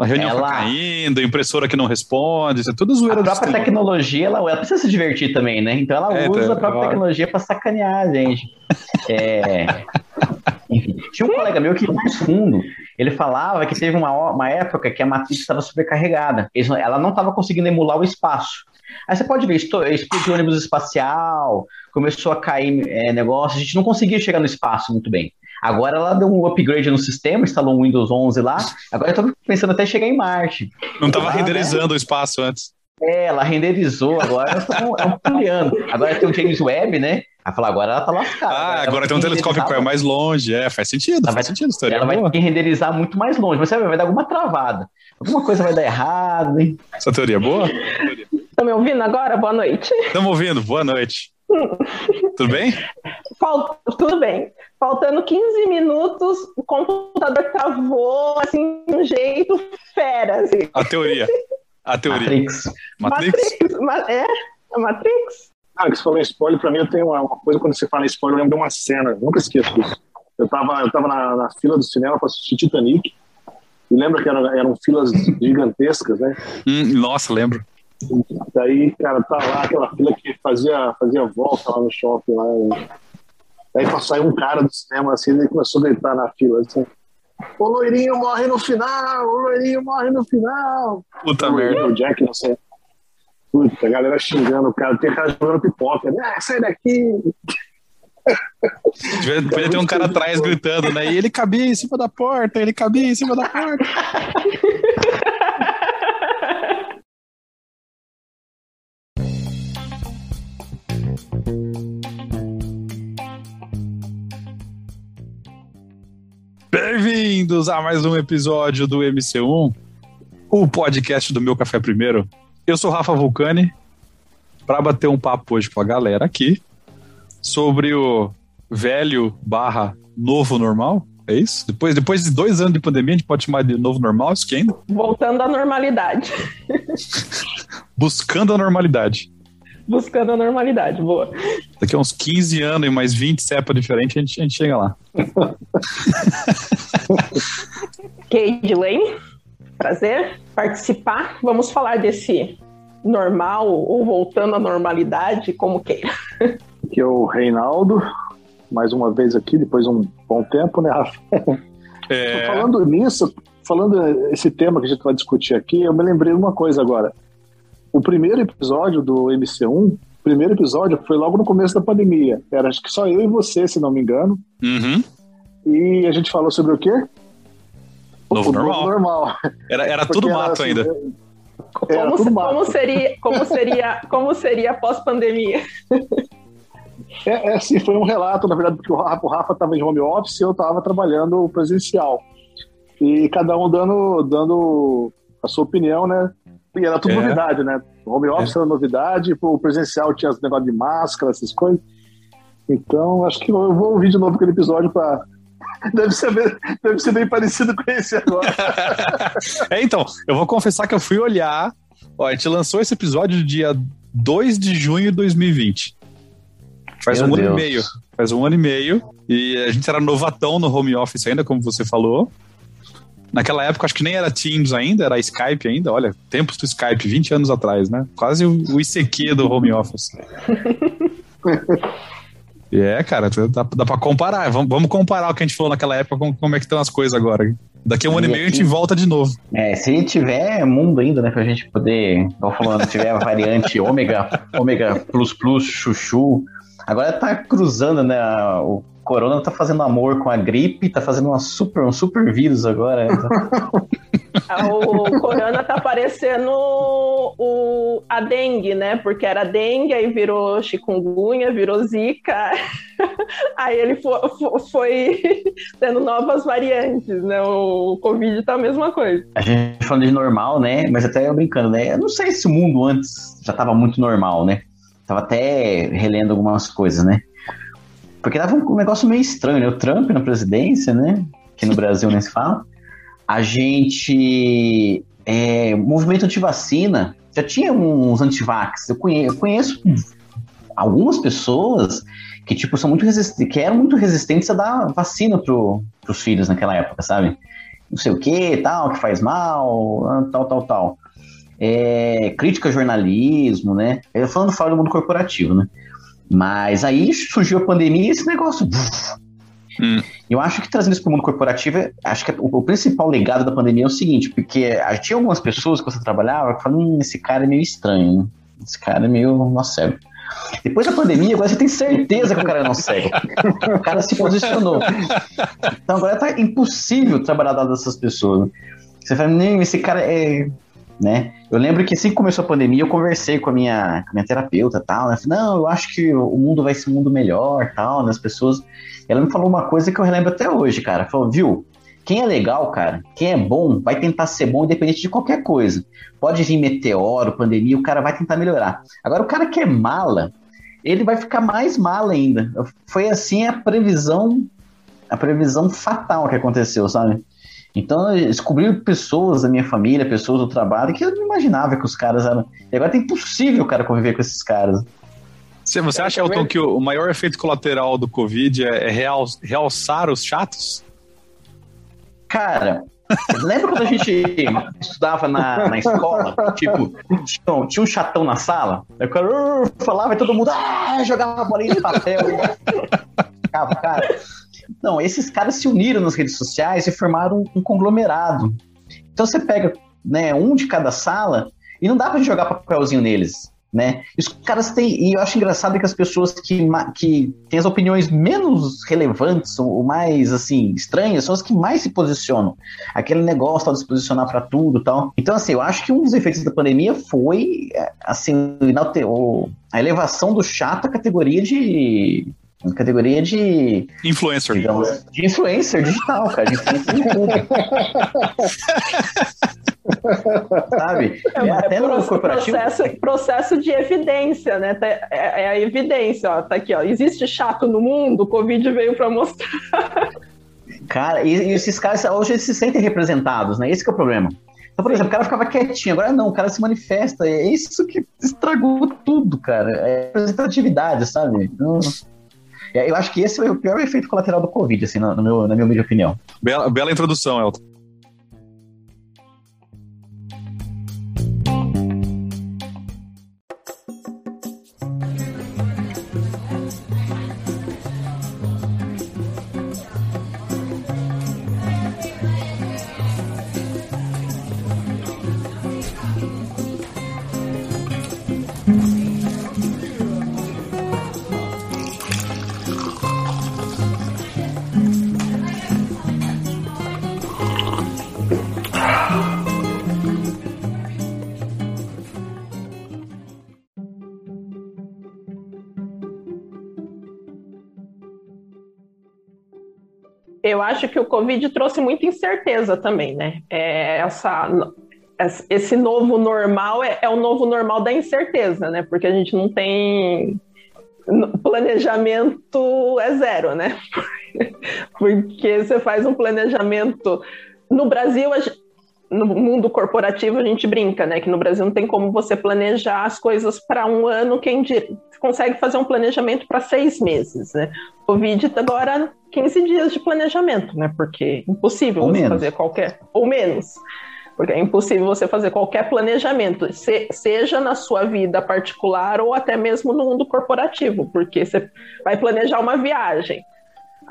A reunião Ela- caindo, impressora que não responde, isso é tudo zoeira A própria tecnologia, ela, ela precisa se divertir também, né? Então ela É, usa tá, a própria claro. tecnologia para sacanear a gente. É, Enfim, tinha um colega meu que ia mais fundo. Ele falava que teve uma, uma época que a Matrix estava não- Ela não estava conseguindo emular o espaço. Aí você pode ver, explodiu ônibus espacial, começou a cair é, negócio, a gente não conseguia chegar no espaço muito bem. Agora ela deu um upgrade no sistema, instalou um Windows 11 lá. Agora eu tô pensando até chegar em Marte. Não tava Ah, renderizando o espaço antes. É, ela renderizou, agora é um poliano. Agora tem o James Webb, né? Ela fala, agora ela tá lascada. Ah, ela agora vai tem um telescópio que vai mais longe. É, faz sentido, Ela faz vai- sentido. História Ela é vai boa. ter que renderizar muito mais longe, mas sabe, vai dar alguma travada. Alguma coisa vai dar errado, hein? Essa teoria é boa? Estão me ouvindo agora? Boa noite. Estamos ouvindo. Boa noite. Tudo bem? Tudo bem. Faltando 15 minutos, o computador travou assim, de um jeito fera. Assim. A teoria. A teoria. Matrix. Matrix? Ma- É? A Matrix? Ah, que você falou em spoiler, pra mim eu tenho uma, uma coisa, quando você fala em spoiler, eu lembro de uma cena, nunca esqueço disso. Eu tava, eu tava na, na fila do cinema pra assistir Titanic, e lembra que eram, eram filas gigantescas, né? Hum, nossa, lembro. Daí, cara, tá lá aquela fila que fazia, fazia volta lá no shopping. Lá, e... Daí passou um cara do cinema assim, ele começou a gritar na fila assim. O loirinho morre no final! O loirinho morre no final! Puta o, merda. O Jack, não sei. Puta, a galera xingando o cara, tem cara jogando pipoca. né? Ah, sai daqui! Devia, devia ter um cara atrás gritando, né? E ele cabia em cima da porta, ele cabia em cima da porta. Bem-vindos a mais um episódio do MC1, o podcast do Meu Café Primeiro. Eu sou Rafa Vulcani, para bater um papo hoje com a galera aqui sobre o velho barra novo normal. É isso? Depois, depois de dois anos de pandemia, a gente pode chamar de novo normal, isso que ainda? Voltando à normalidade. Buscando a normalidade. Buscando a normalidade. Boa. Daqui a uns 15 anos e mais 20 cepa diferente, a gente, a gente chega lá. Kate Lane, prazer participar. Vamos falar desse normal ou voltando à normalidade, como queira. Que é o Reinaldo, mais uma vez aqui, depois de um bom tempo, né, Rafa? É, Falando nisso, falando esse tema que a gente vai discutir aqui, eu me lembrei de uma coisa agora. O primeiro episódio do MC1, o primeiro episódio foi logo no começo da pandemia. Era acho que só eu e você, se não me engano. uhum. E a gente falou sobre o quê? Novo o normal. normal. Era, era Porque tudo era mato assim, ainda. Era Como, tudo mato. como seria, como seria, como seria pós-pandemia? É, é assim, foi um relato, na verdade, porque o Rafa, o Rafa estava em home office e eu estava trabalhando presencial. E cada um dando, dando a sua opinião, né? E era tudo É. novidade, né? O home office era novidade, o presencial tinha esse negócio de máscara, essas coisas. Então, acho que eu vou ouvir de novo aquele episódio para. Deve ser, bem, deve ser bem parecido com esse agora. É, então, eu vou confessar que eu fui olhar. Ó, a gente lançou esse episódio dia 2 de junho de 2020. Faz Meu um ano Deus. e meio. Faz um ano e meio. E a gente era novatão no home office ainda, como você falou. Naquela época, acho que nem era Teams ainda, era Skype ainda. Olha, tempos do Skype, 20 anos atrás, né? Quase o, ICQ do home office. E é, cara, dá, dá pra comparar. Vamos, vamos comparar o que a gente falou naquela época com como é que estão as coisas agora. Daqui a um ano e E meio a gente volta de novo. É, se tiver mundo ainda, né, pra gente poder, igual falando, tiver a variante ômega, ômega plus plus, chuchu. Agora tá cruzando, né? a- O corona tá fazendo amor com a gripe, tá fazendo uma super, um super vírus agora. né? O corona tá parecendo o, a dengue, né? Porque era dengue, aí virou chikungunya, virou zika. Aí ele fo- fo- foi, tendo novas variantes, né? O Covid tá a mesma coisa. A gente falando de normal, né? Mas até eu brincando, né? Eu não sei se o mundo antes já tava muito normal, né? Tava até relendo algumas coisas, né? Porque tava um negócio meio estranho, né? O Trump na presidência, né? Que no Brasil nem se fala. A gente. É, movimento antivacina. Já tinha uns antivax. Eu conheço, eu conheço algumas pessoas que, tipo, são muito que eram muito resistentes a dar vacina pro, pros filhos naquela época, sabe? não sei o que, tal, que faz mal, tal, tal, tal. É, crítica ao jornalismo, né? Eu falando fora do mundo corporativo, né? Mas aí surgiu a pandemia e esse negócio. Hum. Eu acho que trazendo isso para o mundo corporativo, acho que o, o, principal legado da pandemia é o seguinte, porque tinha algumas pessoas que você trabalhava que falavam, hum, esse cara é meio estranho, hein? esse cara é meio nosso cego. Depois da pandemia, agora você tem certeza que o cara não cego. O cara se posicionou. Então agora tá impossível trabalhar dado dessas pessoas. Você fala, nem esse cara é. Né? Eu lembro que assim que começou a pandemia, eu conversei com a minha, com a minha terapeuta tal, né? Falei, não, eu acho que o mundo vai ser um mundo melhor, tal, né? As pessoas. Ela me falou uma coisa que eu relembro até hoje, cara. Falou, viu? Quem é legal, cara, quem é bom, vai tentar ser bom independente de qualquer coisa. Pode vir meteoro, pandemia, o cara vai tentar melhorar. Agora, o cara que é mala, ele vai ficar mais mala ainda. Foi assim a previsão, a previsão fatal que aconteceu, sabe? Então, eu descobri pessoas da minha família, pessoas do trabalho, que eu não imaginava que os caras eram. E agora é impossível o cara conviver com esses caras. Você acha, Elton, que o maior efeito colateral do Covid é realçar os chatos? Cara, lembra quando a gente estudava na, na escola? Tipo, tinha, tinha, um chatão na sala, aí o cara falava e todo mundo ah, jogava bolinha de papel. Ficava, cara. Não, esses caras se uniram nas redes sociais e formaram um, conglomerado. Então você pega né, um de cada sala e não dá pra jogar papelzinho neles né? Os caras têm, e eu acho engraçado que as pessoas que, que têm as opiniões menos relevantes, ou mais, assim, estranhas, são as que mais se posicionam. Aquele negócio tal, de se posicionar para tudo tal. Então, assim, eu acho que um dos efeitos da pandemia foi, assim, a elevação do chato à categoria de categoria de influencer, digamos, de influencer digital, cara, de influencer de Sabe? É, é até no corporativo. Processo, processo de evidência, né? Tá, é, é, a evidência, ó. Tá aqui, ó. Existe chato no mundo, o Covid veio para mostrar. Cara, e, e, esses caras hoje eles se sentem representados, né? Esse é o problema. Então, por exemplo, o cara ficava quietinho, agora não, o cara se manifesta. É isso que estragou tudo, cara. É representatividade, sabe? Então, eu acho que esse é o pior efeito colateral do Covid, assim, no meu, na minha opinião. Bela, bela introdução, Elton. Eu acho que o Covid trouxe muita incerteza também, né? É, essa, esse novo normal é, é o novo normal da incerteza, né? Porque a gente não tem planejamento é zero, né? Porque você faz um planejamento no Brasil, no mundo corporativo a gente brinca, né? Que no Brasil não tem como você planejar as coisas para um ano, quem consegue fazer um planejamento para seis meses, né? Covid agora 15 dias de planejamento, né? Porque é impossível ou você menos. fazer qualquer ou menos. Porque é impossível você fazer qualquer planejamento, se, seja na sua vida particular ou até mesmo no mundo corporativo, porque você vai planejar uma viagem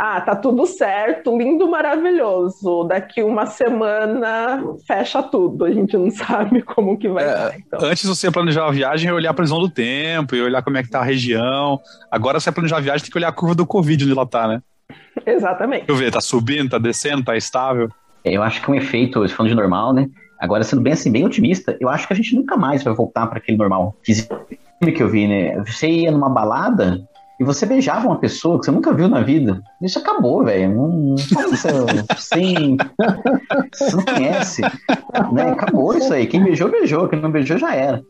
ah, tá tudo certo, lindo, maravilhoso. Daqui uma semana fecha tudo. A gente não sabe como que vai é, então. Antes você planejar a viagem, olhar a previsão do tempo e olhar como é que tá a região. Agora você planejar a viagem, tem que olhar a curva do Covid onde ela tá, né? Exatamente. Deixa eu ver, tá subindo, tá descendo, tá estável. É, eu acho que um efeito, falando de normal, né? Agora, sendo bem assim, bem otimista, eu acho que a gente nunca mais vai voltar para aquele normal. Que eu vi, né? Você ia numa balada, e você beijava uma pessoa que você nunca viu na vida, isso acabou, velho. Não, não, você, sem, você não conhece. Né? Acabou isso aí. Quem beijou, beijou. Quem não beijou, já era.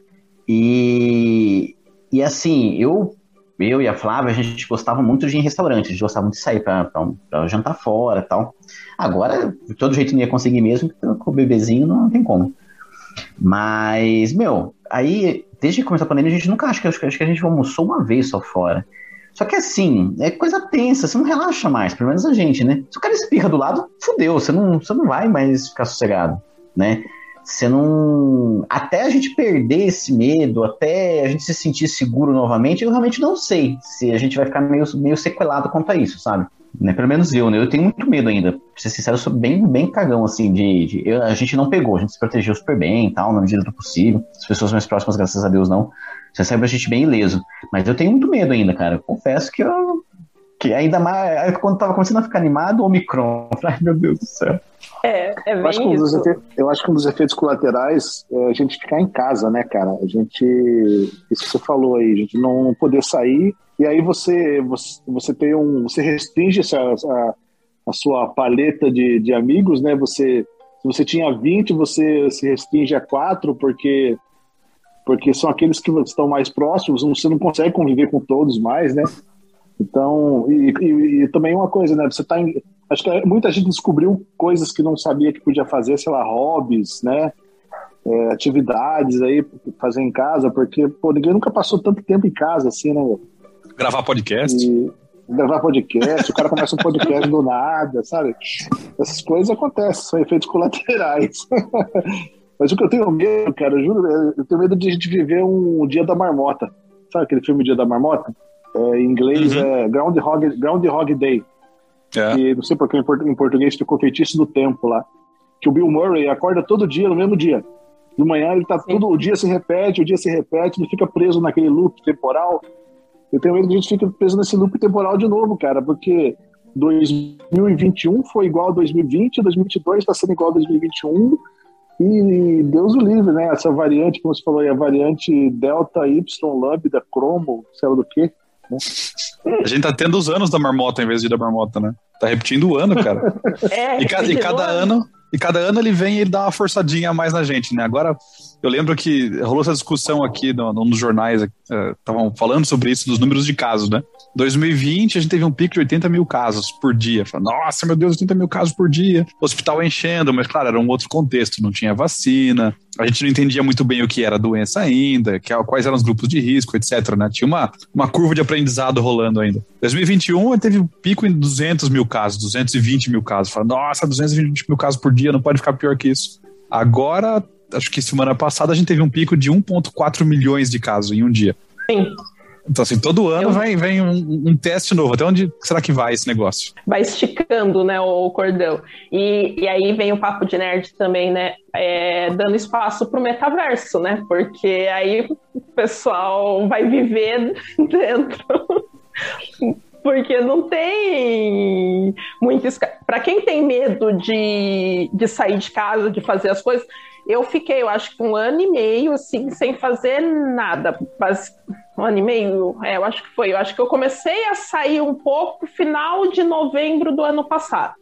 E, e assim, eu, eu e a Flávia, a gente gostava muito de ir em restaurante, a gente gostava muito de sair para jantar fora tal. Agora, de todo jeito não ia conseguir mesmo, com o bebezinho não tem como. Mas, meu, aí, desde que começou a pandemia, a gente nunca acha que, acho que a gente almoçou uma vez só fora. Só que assim, é coisa tensa, você não relaxa mais, pelo menos a gente, né? Se o cara espirra do lado, fudeu, você não, você não vai mais ficar sossegado, né? Você não. Até a gente perder esse medo, até a gente se sentir seguro novamente, eu realmente não sei se a gente vai ficar meio, meio sequelado quanto a isso, sabe? Né? Pelo menos eu, né? Eu tenho muito medo ainda. Pra ser sincero, eu sou bem, bem cagão, assim, de. de eu, a gente não pegou, a gente se protegeu super bem e tal, na medida do possível. As pessoas mais próximas, graças a Deus, não. Você sabe a gente bem ileso. Mas eu tenho muito medo ainda, cara. Confesso que eu. Que ainda mais. Quando tava começando a ficar animado, o Omicron. Ai, meu Deus do céu. É, é bem eu, acho que um efeitos, eu acho que um dos efeitos colaterais é a gente ficar em casa, né, cara? A gente. Isso que você falou aí, a gente não poder sair. E aí você, você, você tem um. Você restringe essa, a, a sua paleta de, de amigos, né? Você. Se você tinha 20, você se restringe a 4, porque porque são aqueles que estão mais próximos, você não consegue conviver com todos mais, né? Então, e, e, e também uma coisa, né? Você tá em, acho que muita gente descobriu coisas que não sabia que podia fazer, sei lá, hobbies, né? É, atividades aí fazer em casa, porque pô, ninguém nunca passou tanto tempo em casa assim, né? Gravar podcast. E gravar podcast, o cara começa um podcast do nada, sabe? Essas coisas acontecem, são efeitos colaterais. Mas o que eu tenho medo, cara, eu juro, eu tenho medo de a gente viver um dia da marmota. Sabe aquele filme Dia da Marmota? É, em inglês Uhum. é Groundhog, Groundhog Day. É. E não sei porque em port- em português ficou feitiço do tempo lá. Que o Bill Murray acorda todo dia no mesmo dia. De manhã ele tá tudo, o dia se repete, o dia se repete, ele fica preso naquele loop temporal. Eu tenho medo que a gente fique preso nesse loop temporal de novo, cara, porque 2021 foi igual a 2020, 2022 está sendo igual a 2021 e Deus o livre, né? Essa variante, como você falou aí, a variante Delta Y Lambda Cromo, sei lá do que. A gente tá tendo os anos da marmota em vez de da marmota, né? Tá repetindo o ano, cara. É, E, ca- e cada ano, e cada ano ele vem e ele dá uma forçadinha a mais na gente, né? Agora, eu lembro que rolou essa discussão aqui no, no- nos jornais, estavam falando sobre isso, dos números de casos, né? 2020, a gente teve um pico de 80 mil casos por dia. Fala, Nossa, meu Deus, 80 mil casos por dia. Hospital enchendo, mas claro, era um outro contexto, não tinha vacina, a gente não entendia muito bem o que era doença ainda, que, quais eram os grupos de risco, etc, né? Tinha uma, uma curva de aprendizado rolando ainda. 2021, teve um pico em 200 mil casos, 220 mil casos. Fala, Nossa, 220 mil casos por dia, não pode ficar pior que isso. Agora, acho que semana passada a gente teve um pico de 1,4 milhões de casos em um dia. Sim. Então, assim, todo ano Eu- vem, vem um, um teste novo. Até onde será que vai esse negócio? vai esticando, né, o cordão. E, e aí vem o papo de nerd também, né, é, dando espaço para o metaverso, né, porque aí o pessoal vai viver dentro. Porque não tem muito. Para quem tem medo de, de sair de casa, de fazer as coisas, eu fiquei, eu acho que um ano e meio, assim, sem fazer nada. Mas, um ano e meio, é, eu acho que foi. Eu acho que eu comecei a sair um pouco final de novembro do ano passado.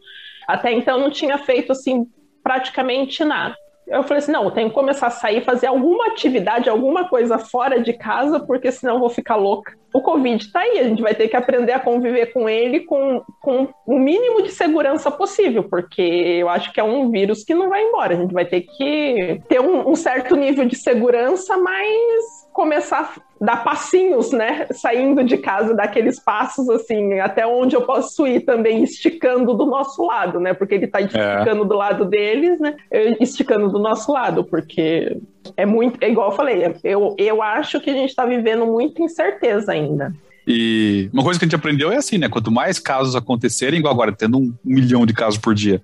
Até então não tinha feito, assim, praticamente nada. Eu falei assim, não, eu tenho que começar a sair, fazer alguma atividade, alguma coisa fora de casa, porque senão eu vou ficar louca. O Covid tá aí, a gente vai ter que aprender a conviver com ele com, com o mínimo de segurança possível, porque eu acho que é um vírus que não vai embora. A gente vai ter que ter um, um certo nível de segurança, mas começar dar passinhos, né? Saindo de casa, daqueles passos, assim, até onde eu posso ir também, esticando do nosso lado, né? Porque ele tá esticando é. do lado deles, né? Esticando do nosso lado, porque é muito, é igual eu falei, eu, eu acho que a gente tá vivendo muita incerteza ainda. E uma coisa que a gente aprendeu é assim, né? Quanto mais casos acontecerem, igual agora, tendo um milhão de casos por dia,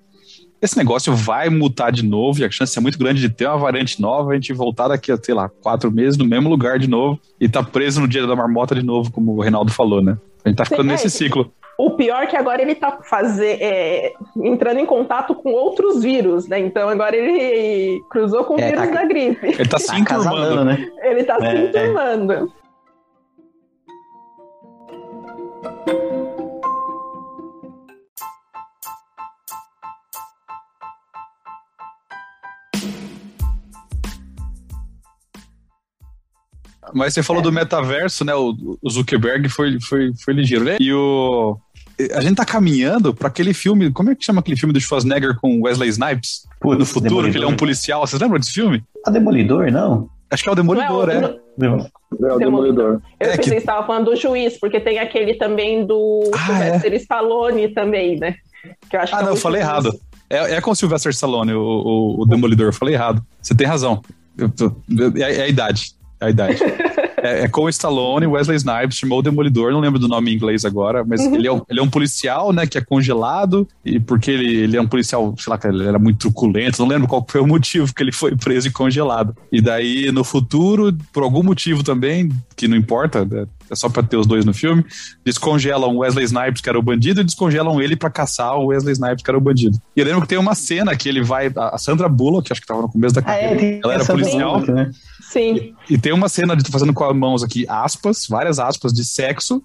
esse negócio vai mutar de novo e a chance é muito grande de ter uma variante nova, a gente voltar daqui a, sei lá, quatro meses no mesmo lugar de novo e tá preso no dia da marmota de novo, como o Reinaldo falou, né? A gente tá ficando Sim, nesse é, ciclo. O pior é que agora ele tá fazer, é, entrando em contato com outros vírus, né? Então agora ele cruzou com o é, vírus tá, da gripe. Ele tá, tá se enturmando. Né? Ele tá se enturmando. Mas você falou é. do metaverso, né? O, o, Zuckerberg foi, foi, foi ligeiro, né? E o. A gente tá caminhando para aquele filme. Como é que chama aquele filme do Schwarzenegger com Wesley Snipes? Putz, do futuro, Demolidor. que ele é um policial. Vocês lembram desse filme? A Demolidor, não? Acho que é o Demolidor, Não é é. o- Não. É o Demolidor. Eu É pensei que- que estava falando do juiz, porque tem aquele também do Ah, Sylvester Stallone também, né? Que eu acho Ah, que é não, eu o falei juiz. errado. É, é com o Sylvester Stallone, o, o, o Demolidor. Eu falei errado. Você tem razão. Eu tô- é, é a idade. É a idade. É, é com o Stallone, Wesley Snipes, chamou o Demolidor, não lembro do nome em inglês agora, mas ele, é um, ele é um policial, né, que é congelado, e porque ele, ele é um policial, sei lá, ele era muito truculento, não lembro qual foi o motivo que ele foi preso e congelado. E daí, no futuro, por algum motivo também, que não importa, né, é só pra ter os dois no filme, descongelam o Wesley Snipes, que era o bandido, e descongelam ele pra caçar o Wesley Snipes, que era o bandido. E eu lembro que tem uma cena que ele vai, a Sandra Bullock, acho que tava no começo da Ah, carreira, é, tem ela era policial, Bullock, né? Sim. e tem uma cena de tô fazendo com as mãos aqui aspas, várias aspas de sexo,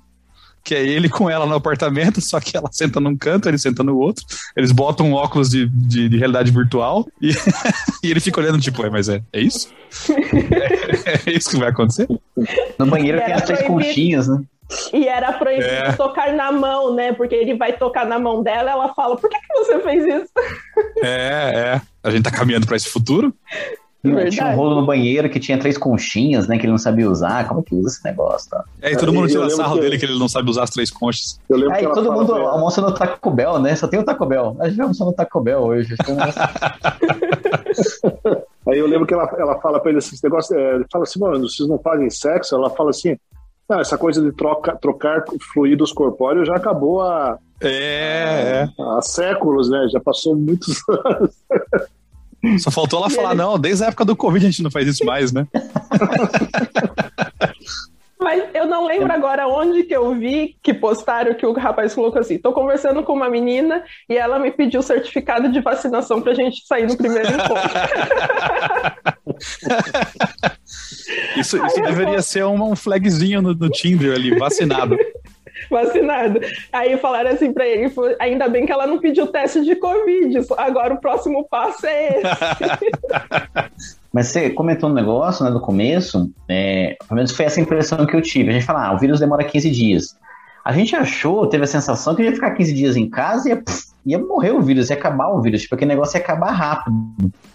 que é ele com ela no apartamento, só que ela senta num canto, ele senta no outro. Eles botam um óculos de, de, de realidade virtual e, e ele fica olhando, tipo, é, mas é, é isso? É, é isso que vai acontecer? No banheiro tem as três conchinhas, né? E era proibido É. tocar na mão, né? Porque ele vai tocar na mão dela, ela fala: Por que, que você fez isso? É, é. A gente tá caminhando pra esse futuro. Verdade. Tinha um rolo no banheiro que tinha três conchinhas, né? Que ele não sabia usar. Como que usa esse negócio? Tá? É, e todo mundo tira sarro que- dele que ele não sabe usar as três conchas. Eu lembro Aí que ela todo mundo pra almoça no Taco Bell, né? Só tem o Taco Bell. A gente almoçou no Taco Bell hoje. É Aí eu lembro que ela, ela fala pra ele assim, esse negócio, é, ele fala assim, mano, vocês não fazem sexo? Ela fala assim, não, essa coisa de troca, trocar fluidos corpóreos já acabou há, É, há séculos, né? Já passou muitos anos. Só faltou ela falar, não, desde a época do Covid a gente não faz isso mais, né? Mas eu não lembro agora onde que eu vi que postaram que o rapaz colocou assim: tô conversando com uma menina e ela me pediu certificado de vacinação pra gente sair no primeiro encontro. Isso, isso deveria ser um, um flagzinho no, no Tinder ali, vacinado. Vacinado. Aí falaram assim pra ele: ainda bem que ela não pediu teste de Covid, agora o próximo passo é esse. Mas você comentou um negócio, né, no começo, é, pelo menos foi essa impressão que eu tive. A gente fala, ah, o vírus demora 15 dias. A gente achou, teve a sensação que ia ficar 15 dias em casa e ia, pff, ia morrer o vírus, ia acabar o vírus, tipo, aquele negócio ia acabar rápido,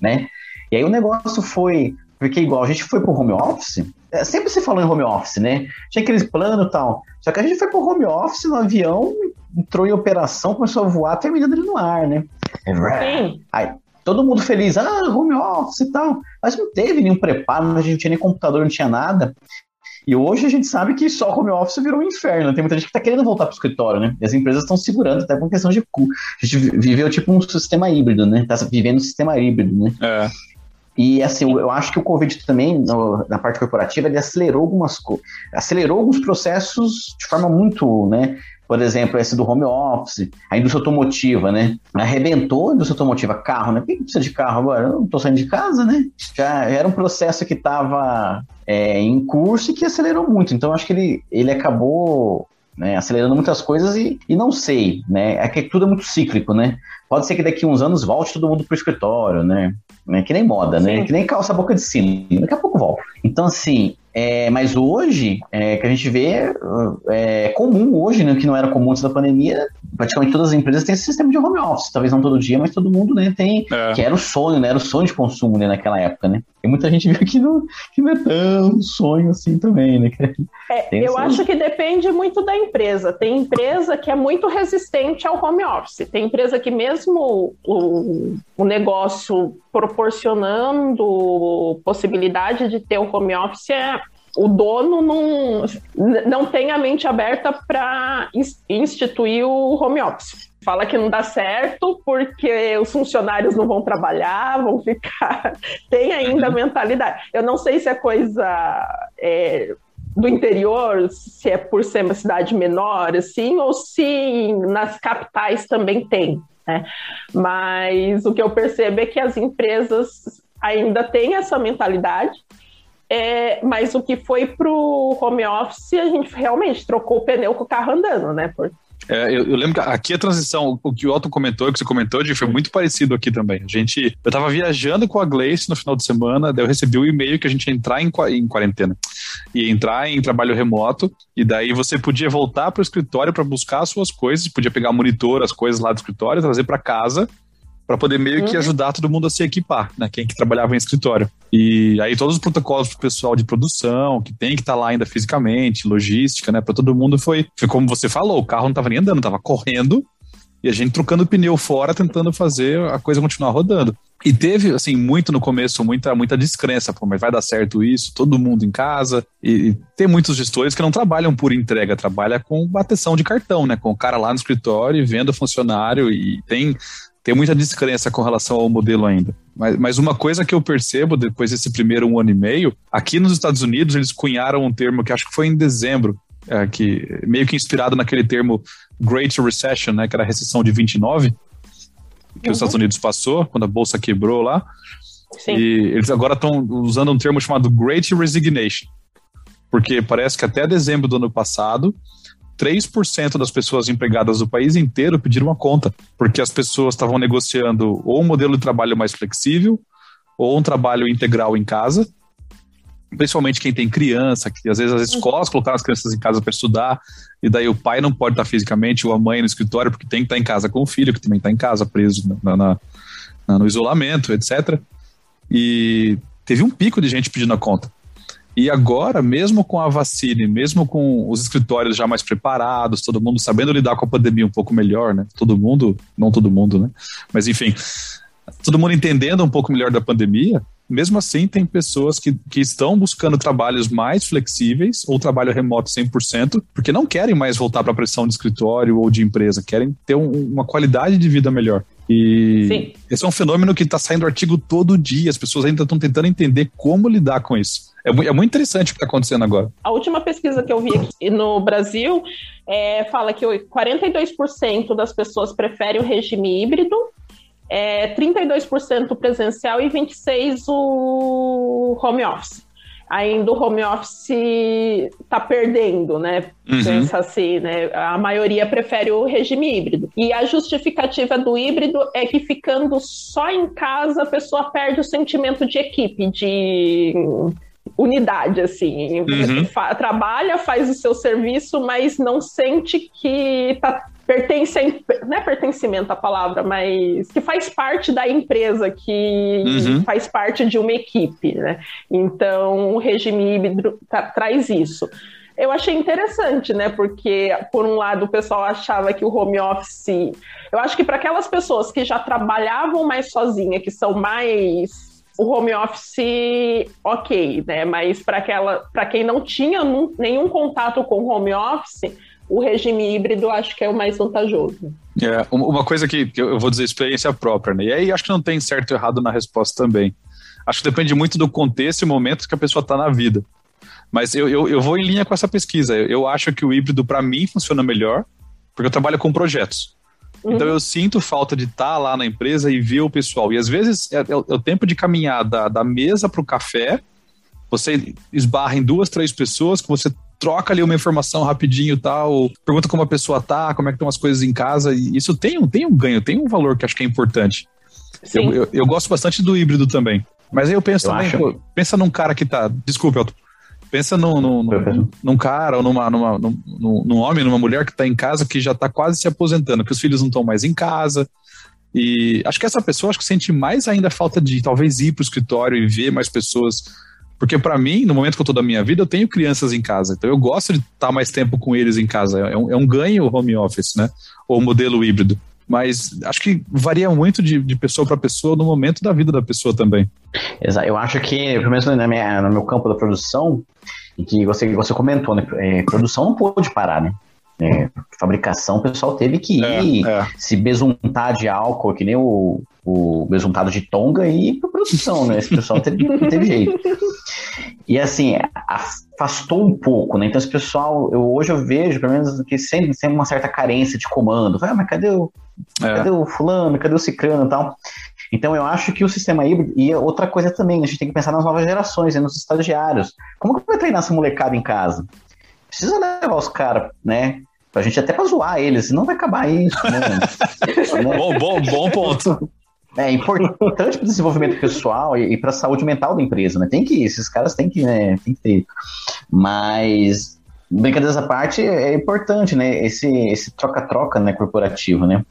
né? E aí o negócio foi, porque igual a gente foi pro home office, sempre se falou em home office, né? Tinha aqueles planos e tal. Só que a gente foi pro home office no avião, entrou em operação, começou a voar, terminando ele no ar, né? Sim. todo mundo feliz, ah, home office e tal. Mas não teve nenhum preparo, a gente não tinha nem computador, não tinha nada. E hoje a gente sabe que só home office virou um inferno. Tem muita gente que está querendo voltar para o escritório, né? E as empresas estão segurando, até por questão de cu. A gente vi- viveu tipo um sistema híbrido, né? Tá vivendo um sistema híbrido, né? É. E assim, eu acho que o Covid também, no- na parte corporativa, ele acelerou algumas acelerou alguns processos de forma muito, né? Por exemplo, esse do home office, a indústria automotiva, né? Arrebentou a indústria automotiva, carro, né? Quem precisa de carro agora? Eu não tô saindo de casa, né? Já era um processo que estava em curso e que acelerou muito. Então, acho que ele, ele acabou né, acelerando muitas coisas e, e não sei, né? É que tudo é muito cíclico, né? Pode ser que daqui a uns anos volte todo mundo pro escritório, né? né? Que nem moda, né? Sim. Que nem calça boca de sino. Daqui a pouco volta. Então, assim, é, mas hoje, é, que a gente vê, é comum hoje, né? Que não era comum antes da pandemia, praticamente todas as empresas têm esse sistema de home office. Talvez não todo dia, mas todo mundo, né? Tem, É. que era o sonho, né? Era o sonho de consumo, né? Naquela época, né? E muita gente viu que não, que não é tão sonho assim também, né? É, eu sim. acho que depende muito da empresa. Tem empresa que é muito resistente ao home office. Tem empresa que, mesmo o, o negócio proporcionando possibilidade de ter o home office, é- o dono não, não tem a mente aberta para instituir o home office. Fala que não dá certo porque os funcionários não vão trabalhar, vão ficar. Tem ainda a mentalidade. Eu não sei se é coisa é, do interior, se é por ser uma cidade menor, assim, ou se nas capitais também tem. Né? Mas o que eu percebo é que as empresas ainda têm essa mentalidade. É, mas o que foi pro home office, a gente realmente trocou o pneu com o carro andando, né? Por- É, eu, eu lembro que aqui a transição, o que o Otto comentou, o que você comentou, Di, foi muito parecido aqui também. A gente, eu tava viajando com a Gleice no final de semana, daí eu recebi um e-mail que a gente ia entrar em, em quarentena, ia entrar em trabalho remoto, e daí você podia voltar para o escritório para buscar as suas coisas, podia pegar o monitor, as coisas lá do escritório, trazer para casa, para poder meio uhum. que ajudar todo mundo a se equipar, né? Quem que trabalhava em escritório. E aí todos os protocolos pro pessoal de produção, que tem que estar tá lá ainda fisicamente, logística, né? Para todo mundo foi, foi como você falou, o carro não estava nem andando, estava correndo e a gente trocando pneu fora, tentando fazer a coisa continuar rodando. E teve, assim, muito no começo, muita, muita descrença, pô, mas vai dar certo isso, todo mundo em casa. E, e tem muitos gestores que não trabalham por entrega, trabalha com bateção de cartão, né? Com o cara lá no escritório e vendo funcionário e tem tem muita descrença com relação ao modelo ainda. Mas, mas uma coisa que eu percebo depois desse primeiro um ano e meio, aqui nos Estados Unidos eles cunharam um termo que acho que foi em dezembro, é, que meio que inspirado naquele termo Great Recession, né, que era a recessão de 29, que uhum. os Estados Unidos passou, quando a bolsa quebrou lá. Sim. E eles agora estão usando um termo chamado Great Resignation, porque parece que até dezembro do ano passado 3% das pessoas empregadas do país inteiro pediram uma conta, porque as pessoas estavam negociando ou um modelo de trabalho mais flexível, ou um trabalho integral em casa, principalmente quem tem criança, que às vezes as escolas colocaram as crianças em casa para estudar, e daí o pai não pode estar fisicamente, ou a mãe no escritório, porque tem que estar em casa com o filho, que também está em casa, preso na, na, na, no isolamento, etc. E teve um pico de gente pedindo a conta. E agora, mesmo com a vacina, mesmo com os escritórios já mais preparados, todo mundo sabendo lidar com a pandemia um pouco melhor, né? Todo mundo, não todo mundo, né? Mas enfim, todo mundo entendendo um pouco melhor da pandemia, mesmo assim tem pessoas que, que estão buscando trabalhos mais flexíveis ou trabalho remoto 100%, porque não querem mais voltar para a pressão de escritório ou de empresa, querem ter um, uma qualidade de vida melhor. E Sim. esse é um fenômeno que está saindo artigo todo dia, as pessoas ainda estão tentando entender como lidar com isso. É, é muito interessante o que está acontecendo agora. A última pesquisa que eu vi aqui no Brasil é, fala que 42% das pessoas preferem o regime híbrido, é, 32% presencial e 26% o home office ainda o home office está perdendo, né? Uhum. Pensa assim, né? A maioria prefere o regime híbrido. E a justificativa do híbrido é que ficando só em casa a pessoa perde o sentimento de equipe, de unidade, assim. Uhum. Fa trabalha, faz o seu serviço, mas não sente que tá pertence a, não é pertencimento a palavra, mas que faz parte da empresa, que uhum. faz parte de uma equipe, né? Então, o regime híbrido tra traz isso. Eu achei interessante, né? Porque, por um lado, o pessoal achava que o home office. Eu acho que para aquelas pessoas que já trabalhavam mais sozinha, que são mais o home office, ok, né? Mas para quem não tinha nenhum contato com home office, o regime híbrido acho que é o mais vantajoso. É, uma coisa que, eu vou dizer experiência própria, né? E aí acho que não tem certo ou errado na resposta também. Acho que depende muito do contexto e momento que a pessoa está na vida. Mas eu, eu, eu, vou em linha com essa pesquisa. Eu acho que o híbrido, para mim, funciona melhor, porque eu trabalho com projetos. Uhum. Então eu sinto falta de estar tá lá na empresa e ver o pessoal. E às vezes é, é, é o tempo de caminhar da, da mesa para o café, você esbarra em duas, três pessoas que você troca ali uma informação rapidinho tal, pergunta como a pessoa tá, como é que estão as coisas em casa, e isso tem um, tem um ganho, tem um valor que acho que é importante. Eu, eu, eu, gosto bastante do híbrido também. Mas aí eu penso eu também, pô, pensa num cara que tá. Desculpa, Elton. Pensa num, num, num, num, cara ou numa, numa, num, num homem, numa mulher que está em casa que já está quase se aposentando, que os filhos não estão mais em casa. E acho que essa pessoa acho que sente mais ainda a falta de talvez ir para o escritório e ver mais pessoas. Porque para mim, no momento que eu estou da minha vida, eu tenho crianças em casa. Então eu gosto de estar tá mais tempo com eles em casa. É um, é um ganho o home office, né? Ou modelo híbrido mas acho que varia muito de, de pessoa para pessoa no momento da vida da pessoa também. Exato. Eu acho que, pelo menos na minha, no meu campo da produção, e que você, você comentou, né? É, produção não pode parar, né? É, fabricação, o pessoal teve que ir é, é. se besuntar de álcool, que nem o, o besuntado de tonga, e ir para produção, né? Esse pessoal teve, não teve jeito. E assim, afastou um pouco, né? Então, esse pessoal, eu, hoje eu vejo, pelo menos, que sempre tem uma certa carência de comando. Ah, mas cadê o, é. Cadê o fulano, cadê o cicrano e tal? Então, eu acho que o sistema híbrido. E outra coisa também, a gente tem que pensar nas novas gerações, nos estagiários. Como que vai treinar essa molecada em casa? Precisa levar os caras, né? Pra gente até pra zoar eles, senão vai acabar isso, né? né? bom, bom, bom ponto. É importante para o desenvolvimento pessoal e, e para a saúde mental da empresa, né? Tem que, esses caras têm que, né, tem que ter. Mas, brincadeiras à parte, é importante, né? Esse, esse troca-troca, né, corporativo, né?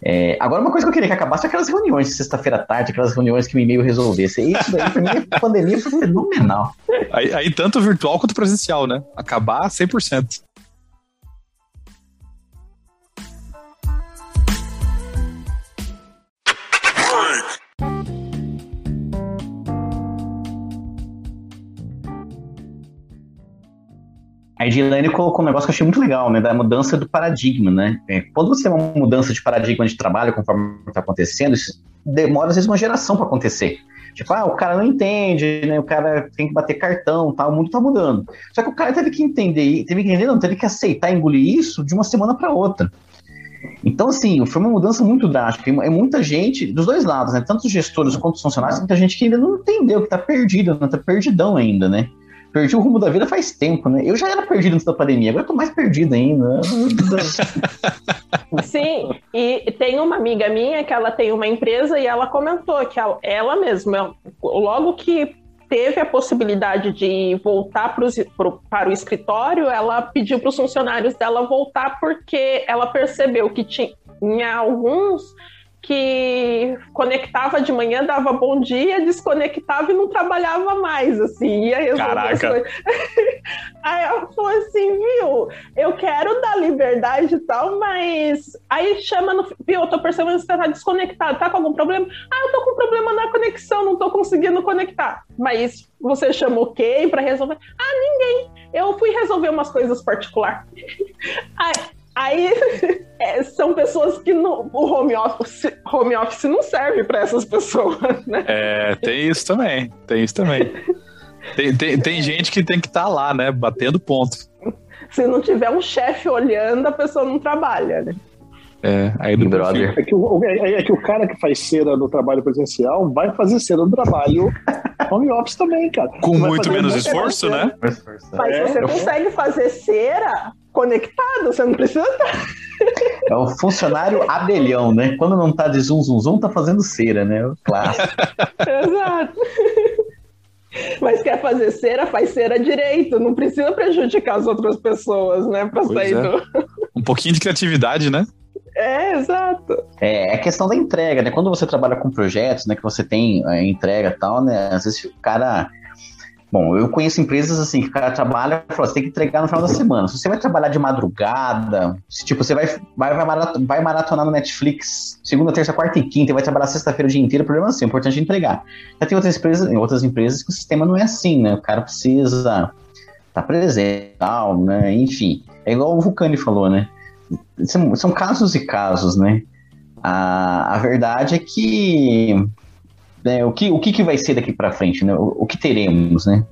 É, agora, uma coisa que eu queria que acabasse é aquelas reuniões de sexta-feira à tarde, aquelas reuniões que o e-mail resolvesse. Isso daí, pra mim, a pandemia foi fenomenal. Aí, aí tanto virtual quanto presencial, né? Acabar 100%. A Edilene colocou um negócio que eu achei muito legal, né? Da mudança do paradigma, né? É, quando você tem uma mudança de paradigma de trabalho, conforme está acontecendo, isso demora às vezes uma geração para acontecer. Tipo, ah, o cara não entende, né? O cara tem que bater cartão, tá? O mundo tá mudando. Só que o cara teve que entender, teve que entender, não, teve que aceitar, engolir isso de uma semana para outra. Então, assim, foi uma mudança muito drástica. É muita gente, dos dois lados, né? Tanto os gestores quanto os funcionários, muita gente que ainda não entendeu, que tá perdido, né? Tá perdidão ainda, né? Perdi o rumo da vida faz tempo, né? Eu já era perdido antes da pandemia, agora eu tô mais perdido ainda. Sim, e tem uma amiga minha que ela tem uma empresa e ela comentou que ela, ela mesma, logo que teve a possibilidade de voltar pro, para o escritório, ela pediu para os funcionários dela voltar porque ela percebeu que tinha alguns que conectava de manhã, dava bom dia, desconectava e não trabalhava mais, assim, ia resolver Caraca. as coisas. Aí ela falou assim, viu, eu quero dar liberdade e tal, mas aí chama no... Viu, eu tô percebendo que você tá desconectado, tá com algum problema? Ah, eu tô com problema na conexão, não tô conseguindo conectar. Mas você chamou quem para resolver? Ah, ninguém. Eu fui resolver umas coisas particulares. Aí, Aí é, são pessoas que no, o home office, home office não serve para essas pessoas, né? É, tem isso também. Tem isso também. Tem, tem, tem gente que tem que estar tá lá, né? Batendo ponto. Se não tiver um chefe olhando, a pessoa não trabalha, né? É, aí do brother. É que, o, é, é que o cara que faz cera no trabalho presencial vai fazer cera no trabalho home office também, cara. Com muito menos muita esforço, né? Mas É, você consegue fazer cera conectado, você não precisa estar. É o funcionário abelhão, né? Quando não tá de zum zum zum, tá fazendo cera, né? O clássico. Exato. Mas quer fazer cera, faz cera direito. Não precisa prejudicar as outras pessoas, né? Pra Pois sair é. do. Um pouquinho de criatividade, né? É, exato. É, é questão da entrega, né? Quando você trabalha com projetos, né? Que você tem é, entrega e tal, né? Às vezes o cara. Bom, eu conheço empresas assim que o cara trabalha e fala, você tem que entregar no final da semana. Se você vai trabalhar de madrugada, se, tipo, você vai, vai, vai, marato- vai maratonar no Netflix segunda, terça, quarta e quinta e vai trabalhar sexta-feira o dia inteiro, o problema é assim, o importante é entregar. Já tem outras empresas, em outras empresas que o sistema não é assim, né? O cara precisa estar presente, tal, né? Enfim, é igual o Vulcani falou, né? São, são casos e casos, né? A, a verdade é que, né, o que o que, que vai ser daqui para frente, né? O, o que teremos, né?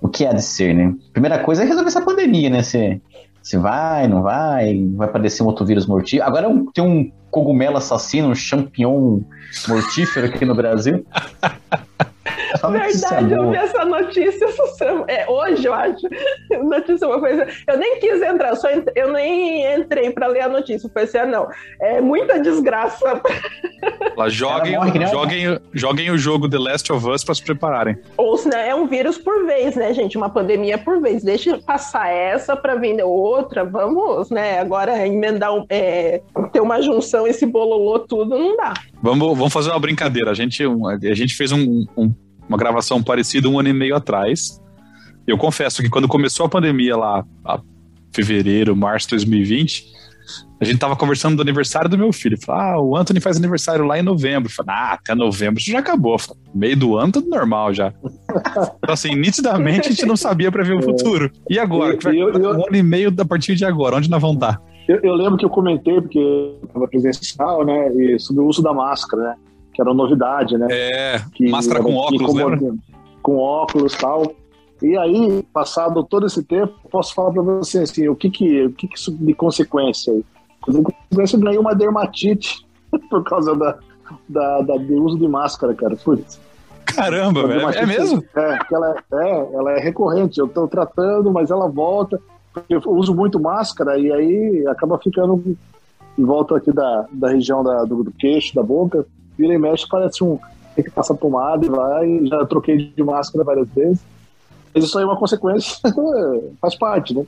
O que há de ser, né? Primeira coisa é resolver essa pandemia, né? Se, se vai, não vai, vai aparecer um outro vírus mortífero. Agora um- tem um cogumelo assassino, um champignon mortífero aqui no Brasil. Verdade, eu vi essa notícia essa semana. É, hoje, eu acho. Notícia uma coisa. Eu nem quis entrar, eu, só ent- eu nem entrei pra ler a notícia. Eu pensei, ah, não, é muita desgraça. Lá, joguem, morre um- joguem, joguem o jogo The Last of Us pra se prepararem. Ou se né, é um vírus por vez, né, gente? Uma pandemia por vez. Deixa passar essa pra vir outra. Vamos, né? Agora emendar, um, é, ter uma junção, esse bololô tudo, não dá. Vamos, vamos fazer uma brincadeira. A gente, um- a gente fez um- um- uma gravação parecida um ano e meio atrás. Eu confesso que quando começou a pandemia lá, a fevereiro, março de 2020, a gente tava conversando do aniversário do meu filho. Falei, ah, o Anthony faz aniversário lá em novembro. Falei, ah, até novembro isso já acabou. Falei, meio do ano, tudo normal já. Então, assim, nitidamente a gente não sabia prever o futuro. E agora? Que vai- e eu- eu- um ano e meio da partir de agora, onde nós vamos estar? Eu, eu lembro que eu comentei, porque eu estava presencial, né? E sobre o uso da máscara, né? Que era uma novidade, né? É, que máscara com óculos, lembra? Com óculos e tal. E aí, passado todo esse tempo, posso falar para você assim, o que que, o que, que isso de consequência aí? De consequência, eu ganhei uma dermatite por causa da, da, da- do uso de máscara, cara. Putz. Caramba, velho. É mesmo? É, ela é, ela é recorrente. Eu estou tratando, mas ela volta. Eu uso muito máscara e aí acaba ficando em volta aqui da, da região da, do, do queixo, da boca. Vira e mexe, parece um. Tem que passar pomada e vai. Já troquei de máscara várias vezes. Mas isso aí é uma consequência, faz parte, né?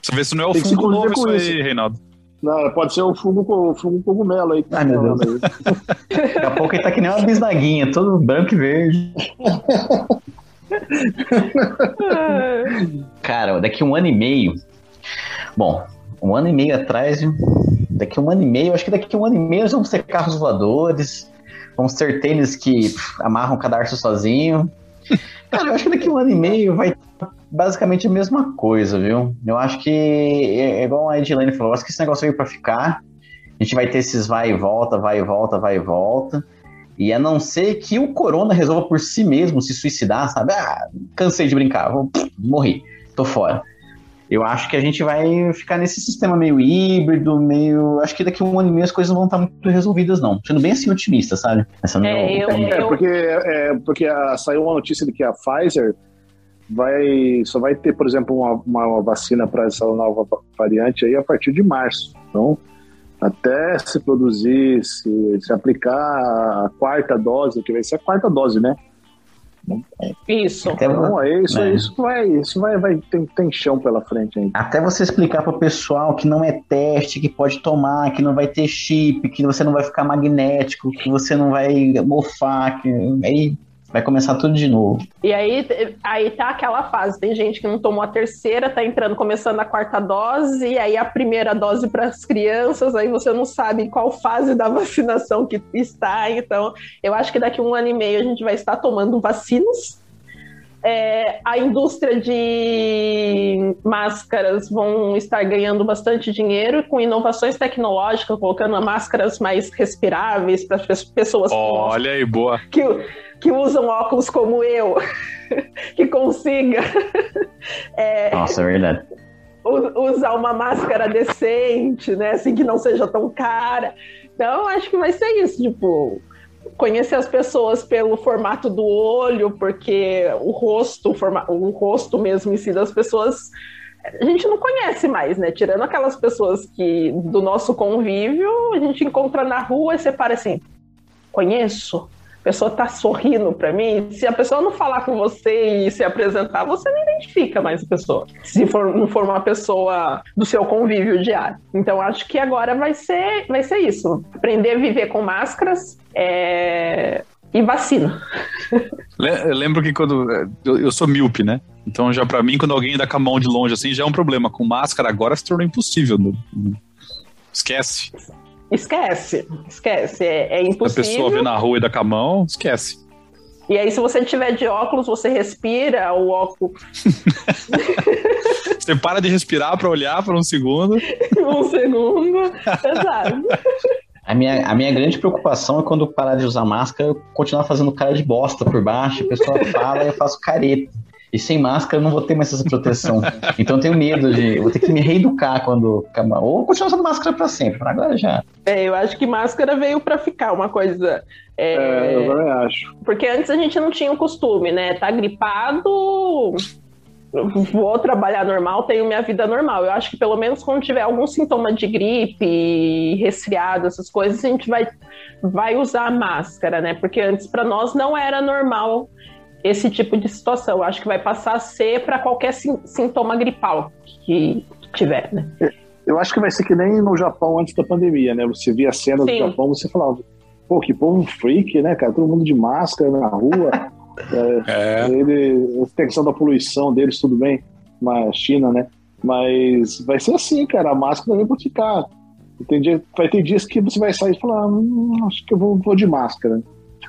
Você vê se não é o fundo novo isso com aí, Reinaldo. Não, pode ser o fungo, o fungo cogumelo aí. Ai, meu Deus. Daqui a pouco ele tá que nem uma bisnaguinha, todo branco e verde. Cara, daqui um ano e meio. Bom, um ano e meio atrás, daqui um ano e meio, acho que daqui um ano e meio nós vamos ter carros voadores, vamos ter tênis que pff, amarram o cadarço sozinho. Cara, eu acho que daqui um ano e meio vai basicamente a mesma coisa, viu? Eu acho que é, é igual a Edilene falou, eu acho que esse negócio veio para ficar. A gente vai ter esses vai e volta, vai e volta, vai e volta. E a não ser que o corona resolva por si mesmo se suicidar, sabe? Ah, cansei de brincar, vou morrer, tô fora. Eu acho que a gente vai ficar nesse sistema meio híbrido, meio. Acho que daqui a um ano e meio as coisas não vão estar muito resolvidas, não. Sendo bem assim otimista, sabe? Essa é, eu, é, eu... porque, é, porque a, saiu uma notícia de que a Pfizer vai só vai ter, por exemplo, uma, uma vacina para essa nova variante aí a partir de março. Então, até se produzir, se, se aplicar a quarta dose, que vai ser a quarta dose, né? Isso. Então, é isso, né? isso vai, isso vai, vai tem, tem chão pela frente ainda. Até você explicar para o pessoal que não é teste, que pode tomar, que não vai ter chip, que você não vai ficar magnético, que você não vai mofar, que aí vai começar tudo de novo. E aí, aí tá aquela fase. Tem gente que não tomou a terceira, tá entrando, começando a quarta dose, e aí a primeira dose para as crianças, aí você não sabe qual fase da vacinação que está. Então, eu acho que daqui um ano e meio a gente vai estar tomando vacinas. É, a indústria de máscaras vão estar ganhando bastante dinheiro com inovações tecnológicas, colocando máscaras mais respiráveis para as pessoas. Olha aí, boa. Que, que usam óculos como eu, que consiga. É, Nossa, é verdade. Usar uma máscara decente, né? Assim, que não seja tão cara. Então, acho que vai ser isso, tipo, conhecer as pessoas pelo formato do olho, porque o rosto, o, forma, o rosto mesmo em si das pessoas, a gente não conhece mais, né? Tirando aquelas pessoas que do nosso convívio, a gente encontra na rua e você para assim, conheço? A pessoa está sorrindo para mim, se a pessoa não falar com você e se apresentar, você não identifica mais a pessoa. Se for, não for uma pessoa do seu convívio diário. Então acho que agora vai ser, vai ser isso. Aprender a viver com máscaras é... e vacina. Eu lembro que quando eu sou míope, né? Então já para mim quando alguém dá com a mão de longe assim já é um problema. Com máscara agora se tornou impossível. Esquece. Esquece, esquece. É, é impossível. A pessoa vê na rua e dá com a mão, esquece. E aí, se você tiver de óculos, você respira o óculos. você para de respirar para olhar por um segundo. um segundo, exato. A minha, a minha grande preocupação é quando eu parar de usar máscara, eu continuar fazendo cara de bosta por baixo, a pessoa fala e eu faço careta. E sem máscara eu não vou ter mais essa proteção. então eu tenho medo de. Eu vou ter que me reeducar quando. Ou continuar usando máscara para sempre. Agora já. É, eu acho que máscara veio para ficar uma coisa. É... é, eu também acho. Porque antes a gente não tinha o costume, né? Tá gripado. Vou trabalhar normal, tenho minha vida normal. Eu acho que pelo menos quando tiver algum sintoma de gripe, resfriado, essas coisas, a gente vai, vai usar máscara, né? Porque antes para nós não era normal esse tipo de situação. Eu acho que vai passar a ser para qualquer sintoma gripal que tiver, né? Eu acho que vai ser que nem no Japão antes da pandemia, né? Você via a cena Sim. do Japão, você falava, pô, que povo freak, né, cara? Todo mundo de máscara na rua. é, é. Ele, a questão da poluição deles, tudo bem, na China, né? Mas vai ser assim, cara. A máscara vai ficar. Tem dia, vai ter dias que você vai sair e falar, hum, acho que eu vou, vou de máscara.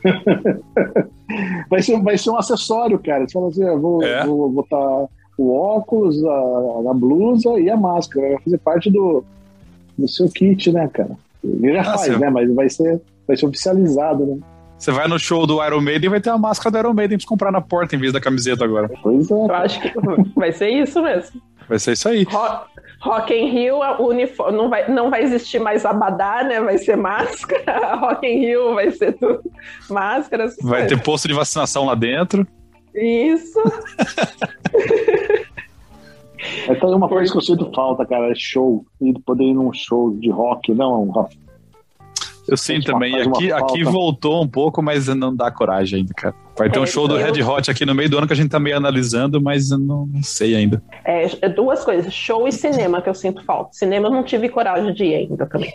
vai, ser, vai ser um acessório, cara. Você fala assim, eu vou, é. vou botar o óculos, a, a, blusa e a máscara. Vai fazer parte do, do seu kit, né, cara? Ele já ah, faz, né? Mas vai ser, vai ser oficializado, né? Você vai no show do Iron Maiden e vai ter a máscara do Iron Maiden pra comprar na porta em vez da camiseta agora. Pois é. Eu acho que vai ser isso mesmo. Vai ser isso aí. Rock, Rock in Rio, uniforme, não vai, não vai existir mais abadá, né? Vai ser máscara. Rock in Rio vai ser tudo máscaras. Vai ter posto de vacinação lá dentro. Isso. É também uma coisa que eu sinto falta, cara, é show. E poder ir num show de rock, não, Eu sinto também. Aqui, aqui voltou um pouco, mas não dá coragem ainda, cara. Vai ter um É, show do Red Hot aqui no meio do ano que a gente tá meio analisando, mas eu não, não sei ainda. É, é duas coisas, show e cinema que eu sinto falta. Cinema eu não tive coragem de ir ainda também.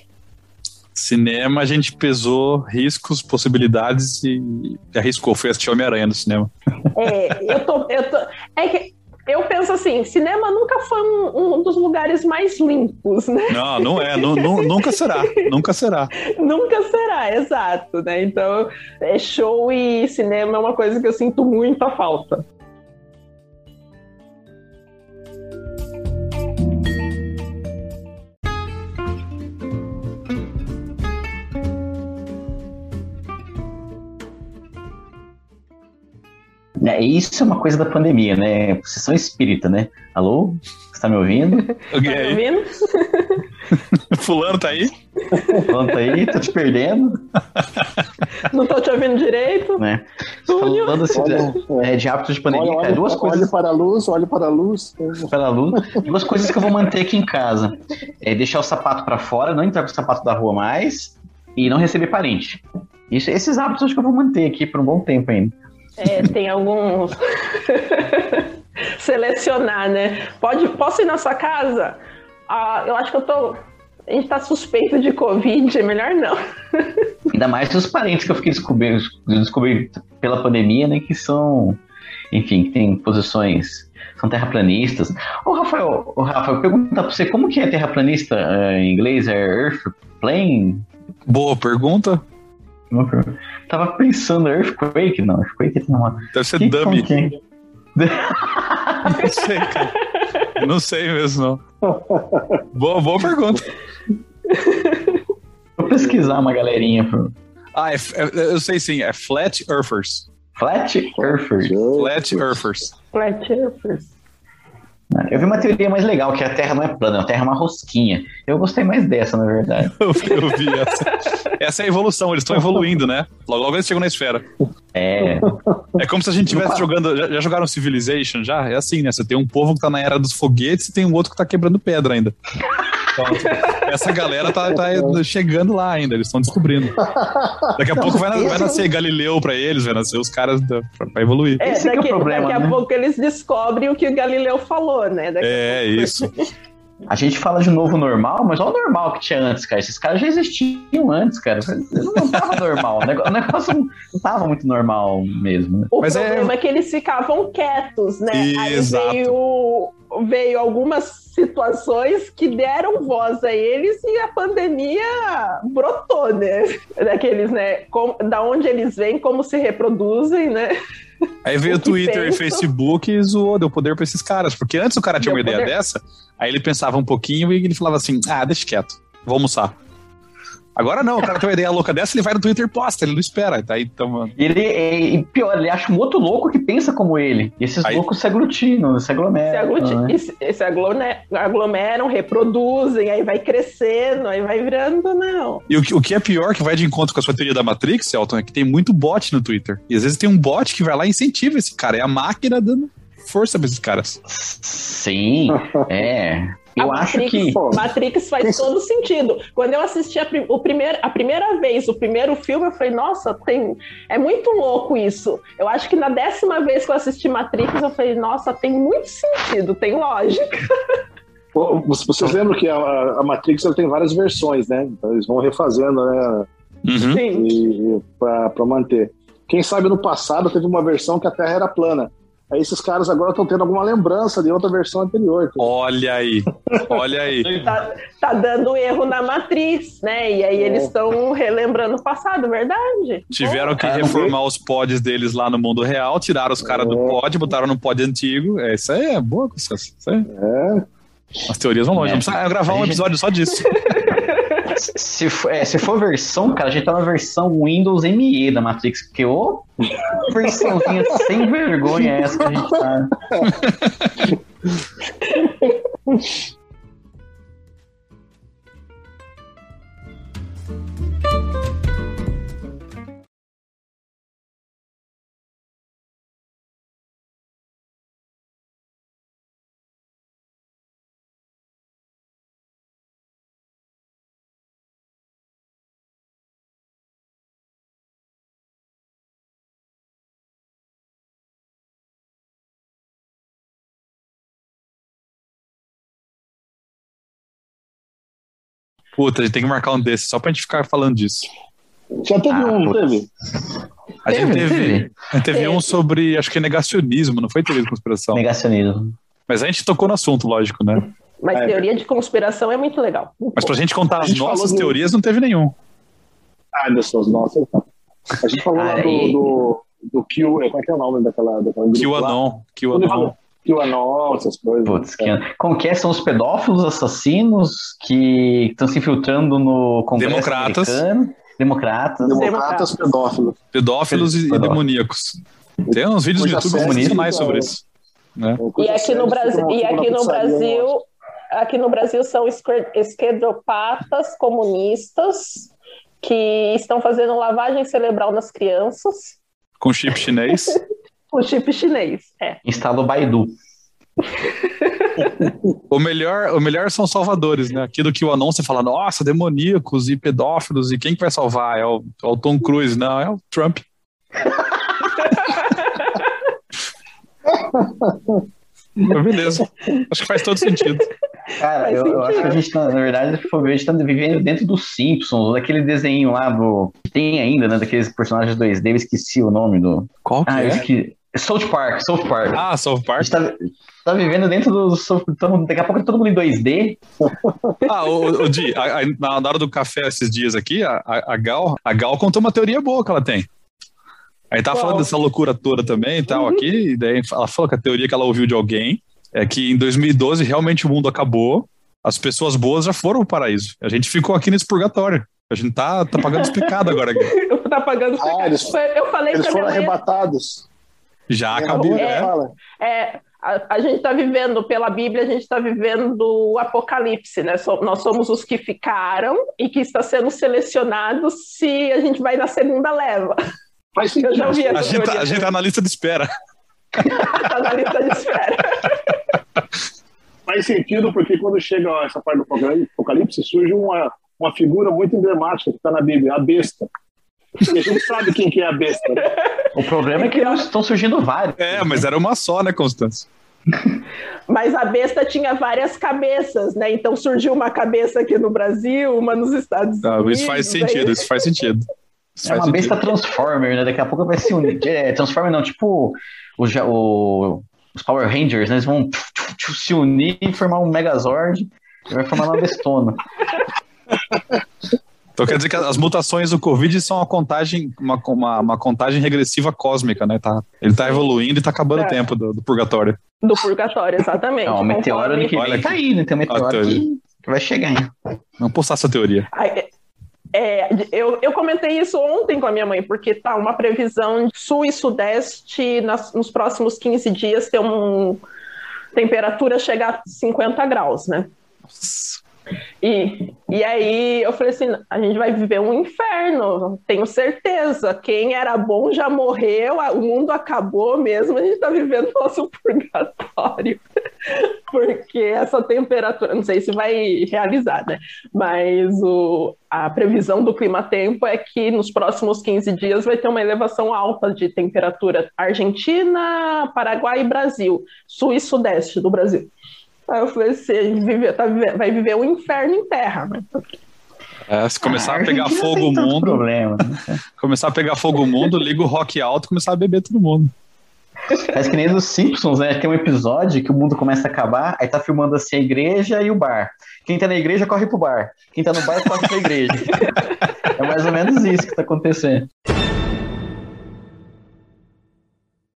Cinema, a gente pesou riscos, possibilidades e arriscou. Fui assistir Homem-Aranha no cinema. É, eu tô, eu tô, é que eu penso assim, cinema nunca foi um, um dos lugares mais limpos, né? Não, não é. nu- nu- nunca será. Nunca será. Nunca será, exato, né? Então, é, show e cinema é uma coisa que eu sinto muita falta. É, isso é uma coisa da pandemia, né? Vocês são espírita, né? Alô? Você tá me ouvindo? Alguém Tá me aí? ouvindo? Fulano tá aí? Pronto aí, tô te perdendo, Não tô te ouvindo direito? né? Falando assim, Olha, é, de hábitos de pandemia, olha, duas olha coisas para a luz, olha para a luz. pela luz, duas coisas que eu vou manter aqui em casa. É deixar o sapato pra fora, não entrar com o sapato da rua mais e não receber parente. Isso, esses hábitos acho que eu vou manter aqui por um bom tempo ainda. É, tem alguns. Selecionar, né? Pode, posso ir na sua casa? Ah, eu acho que eu tô. A gente tá suspeito de Covid, é melhor não. Ainda mais os parentes que eu fiquei descobrindo, descobri pela pandemia, né? Que são, enfim, que tem posições, são terraplanistas. Ô, Rafael, ô, Rafa, eu pergunto pra você, como que é terraplanista eh, em inglês? É Earthplane? Boa pergunta. Uma pergunta. Tava pensando, Earthquake? Não, Earthquake tem uma. Deve ser Que- dummy. que é? Não sei, cara. Não sei mesmo, não. Boa, boa pergunta. Vou pesquisar uma galerinha. pro- Ah, é, é- eu sei sim. É Flat Earthers. Flat Earthers. Flat Earthers. Flat Earthers. Eu vi uma teoria mais legal, que a Terra não é plana, a Terra é uma rosquinha. Eu gostei mais dessa, na verdade. Eu, eu vi essa. Essa é a evolução, eles estão evoluindo, né? Logo, logo eles chegam na esfera. É, É como se a gente estivesse jogando. Já, já jogaram Civilization? Já? É assim, né? Você tem um povo que tá na era dos foguetes e tem um outro que tá quebrando pedra ainda. Então, essa galera tá, tá chegando lá ainda, eles estão descobrindo. Daqui a pouco vai, na- vai nascer Galileu pra eles, vai nascer os caras da, pra, pra evoluir. É, Esse que é o daqui, problema, daqui a né? pouco eles descobrem o que o Galileu falou, né? Daqui É, pouco- isso. a gente fala de novo normal, mas olha o normal que tinha antes, cara. Esses caras já existiam antes, cara. Não tava normal. O negócio não tava muito normal mesmo. né? O Mas é- problema é... que eles ficavam quietos, né? Exato. Aí veio, veio algumas situações que deram voz a eles e a pandemia brotou, né? Daqueles, né? Da onde eles vêm, como se reproduzem, né? Aí veio o Twitter e penso. Facebook e zoou, deu poder pra esses caras. Porque antes o cara tinha Deu uma ideia poder. dessa, aí ele pensava um pouquinho e ele falava assim: ah, deixa quieto, vou almoçar. Agora não, o cara tem uma ideia louca dessa, ele vai no Twitter e posta, ele não espera. Tá aí, então, E ele, e pior, ele acha um outro louco que pensa como ele. E esses Aí- loucos se aglutinam, se Se, aglomeram. agluti- né? e se- se aglone- aglomeram, reproduzem, aí vai crescendo, aí vai virando, não. E o, que- o que é pior, que vai de encontro com a sua teoria da Matrix, Elton, é que tem muito bot no Twitter. E às vezes tem um bot que vai lá e incentiva esse cara. É a máquina dando força pra esses caras. Sim, é. Eu a acho Matrix, que. Matrix faz todo sentido. Quando eu assisti a, prim- o primeiro, a primeira vez, o primeiro filme, eu falei, nossa, tem, é muito louco isso. Eu acho que na décima vez que eu assisti Matrix, eu falei, nossa, tem muito sentido, tem lógica. Vocês lembram que a, a Matrix ela tem várias versões, né? Então eles vão refazendo, né? Uhum. E, e pra manter. Quem sabe no passado teve uma versão que a Terra era plana. Aí esses caras agora estão tendo alguma lembrança de outra versão anterior. Olha aí, olha aí. Tá, tá dando erro na matriz, né? E aí É. eles estão relembrando o passado, verdade? Tiveram que não reformar os pods deles lá no mundo real, tiraram os caras do É. pod, botaram no pod antigo. É, isso aí é boa, isso aí. É. As teorias vão longe. É. Não precisa gravar um episódio só disso. Se for, é, se for versão, cara, a gente tá na versão Windows ME da Matrix, porque ô versãozinha sem vergonha é essa que a gente tá. Puta, a gente tem que marcar um desses só pra gente ficar falando disso. Já teve Ah, um, não teve? A gente Teve, teve, teve. a gente teve Teve. um sobre, acho que negacionismo, não foi teoria de conspiração. Negacionismo. Mas a gente tocou no assunto, lógico, né? Mas É. teoria de conspiração é muito legal. Mas pra gente contar A as gente nossas teorias, não teve nenhum. Ah, das suas nossas. tá. A gente falou lá Aí. do, do, do Q, é, qual é que é o nome daquela, daquela lá? QAnon, QAnon. QAnon, essas coisas. Putz, que... como que é? São os pedófilos assassinos que estão se infiltrando no Congresso Democratas. americano. Democratas. Democratas pedófilos. Pedófilos e, e Pedófilos. demoníacos. Tem uns vídeos no YouTube sensacionais então. sobre isso. Né? E aqui no Brasil, e aqui no né? Brasil, aqui no Brasil são esquer- esquerdopatas comunistas que estão fazendo lavagem cerebral nas crianças Com chip chinês. com chip chinês. É. Instala o Baidu. O melhor, o melhor são os salvadores, né? Aqui do QAnon você fala, nossa, demoníacos e pedófilos, e quem que vai salvar? É o, é o Tom Cruise, não, é o Trump. Beleza. Acho que faz todo sentido. Cara, eu, eu acho que a gente, tá, na verdade, a gente tá vivendo dentro dos Simpsons, daquele desenho lá do. que tem ainda, né? Daqueles personagens 2D, eu esqueci o nome do. Qual que Ah, eu é? esqueci. South Park, South Park. Ah, South A Park. gente tá, tá vivendo dentro do. South- Daqui a pouco é todo mundo em 2D. Ah, o, o Di, a- a- na hora do café esses dias aqui, a, a, a Gal, a Gal contou uma teoria boa que ela tem. Aí tá Qual? falando dessa loucura toda também e tal aqui, e daí ela falou que a teoria que ela ouviu de alguém é que em 2012 realmente o mundo acabou, as pessoas boas já foram pro paraíso. A gente ficou aqui nesse purgatório. A gente tá, tá pagando os pecados agora. Tá pagando Ah, eles- Eu falei Eles foram arrebatados. Já Na acabou, né? é, a, a gente está vivendo, pela Bíblia, a gente está vivendo o apocalipse, né? So- nós somos os que ficaram e que está sendo selecionados se a gente vai na segunda leva. Faz Eu já sentido. vi A gente, tá, a gente tá na lista de espera. Está na lista de espera. Faz sentido porque quando chega essa parte do apocalipse, surge uma, uma figura muito emblemática que está na Bíblia, a besta. A gente sabe quem que é a besta. né? O problema é que estão surgindo vários. É, mas era uma só, né, Constância? Mas a besta tinha várias cabeças, né? Então surgiu uma cabeça aqui no Brasil, uma nos Estados Ah, Unidos. isso faz aí- sentido, isso faz sentido. Isso É faz uma besta sentido. Transformer, né? Daqui a pouco vai se unir. É, Transformer não, tipo o, o- os Power Rangers, né? Eles vão se unir e formar um Megazord e vai formar uma bestona. Então quer dizer que as mutações do Covid são uma contagem, uma, uma, uma contagem regressiva cósmica, né? Tá, ele tá evoluindo e tá acabando É. o tempo do, do purgatório. Do purgatório, exatamente. Não, o meteoro ano que Olha vem tá aí, né? Tem um meteoro Olha que, que vai chegar ainda. Vamos postar essa teoria. Ai, é, eu, eu comentei isso ontem com a minha mãe, porque tá uma previsão de sul e sudeste nas- nos próximos 15 dias ter uma temperatura chegar a 50 graus, né? E, e aí eu falei assim, a gente vai viver um inferno, tenho certeza. Quem era bom já morreu, o mundo acabou mesmo, a gente está vivendo nosso purgatório. Porque essa temperatura, não sei se vai realizar, né? Mas o, a previsão do clima-tempo é que nos próximos 15 dias vai ter uma elevação alta de temperatura Argentina, Paraguai e Brasil, sul e sudeste do Brasil. Aí eu falei assim, a gente vive- tá vai viver um inferno em terra, né? É, se começar Ah, a pegar Argentina fogo o mundo, Problema, né? começar a pegar fogo o mundo, liga o rock alto e começar a beber todo mundo. Parece que nem dos Simpsons, né? Tem um episódio que o mundo começa a acabar, aí tá filmando assim a igreja e o bar. Quem tá na igreja corre pro bar. Quem tá no bar corre pra igreja. É mais ou menos isso que tá acontecendo.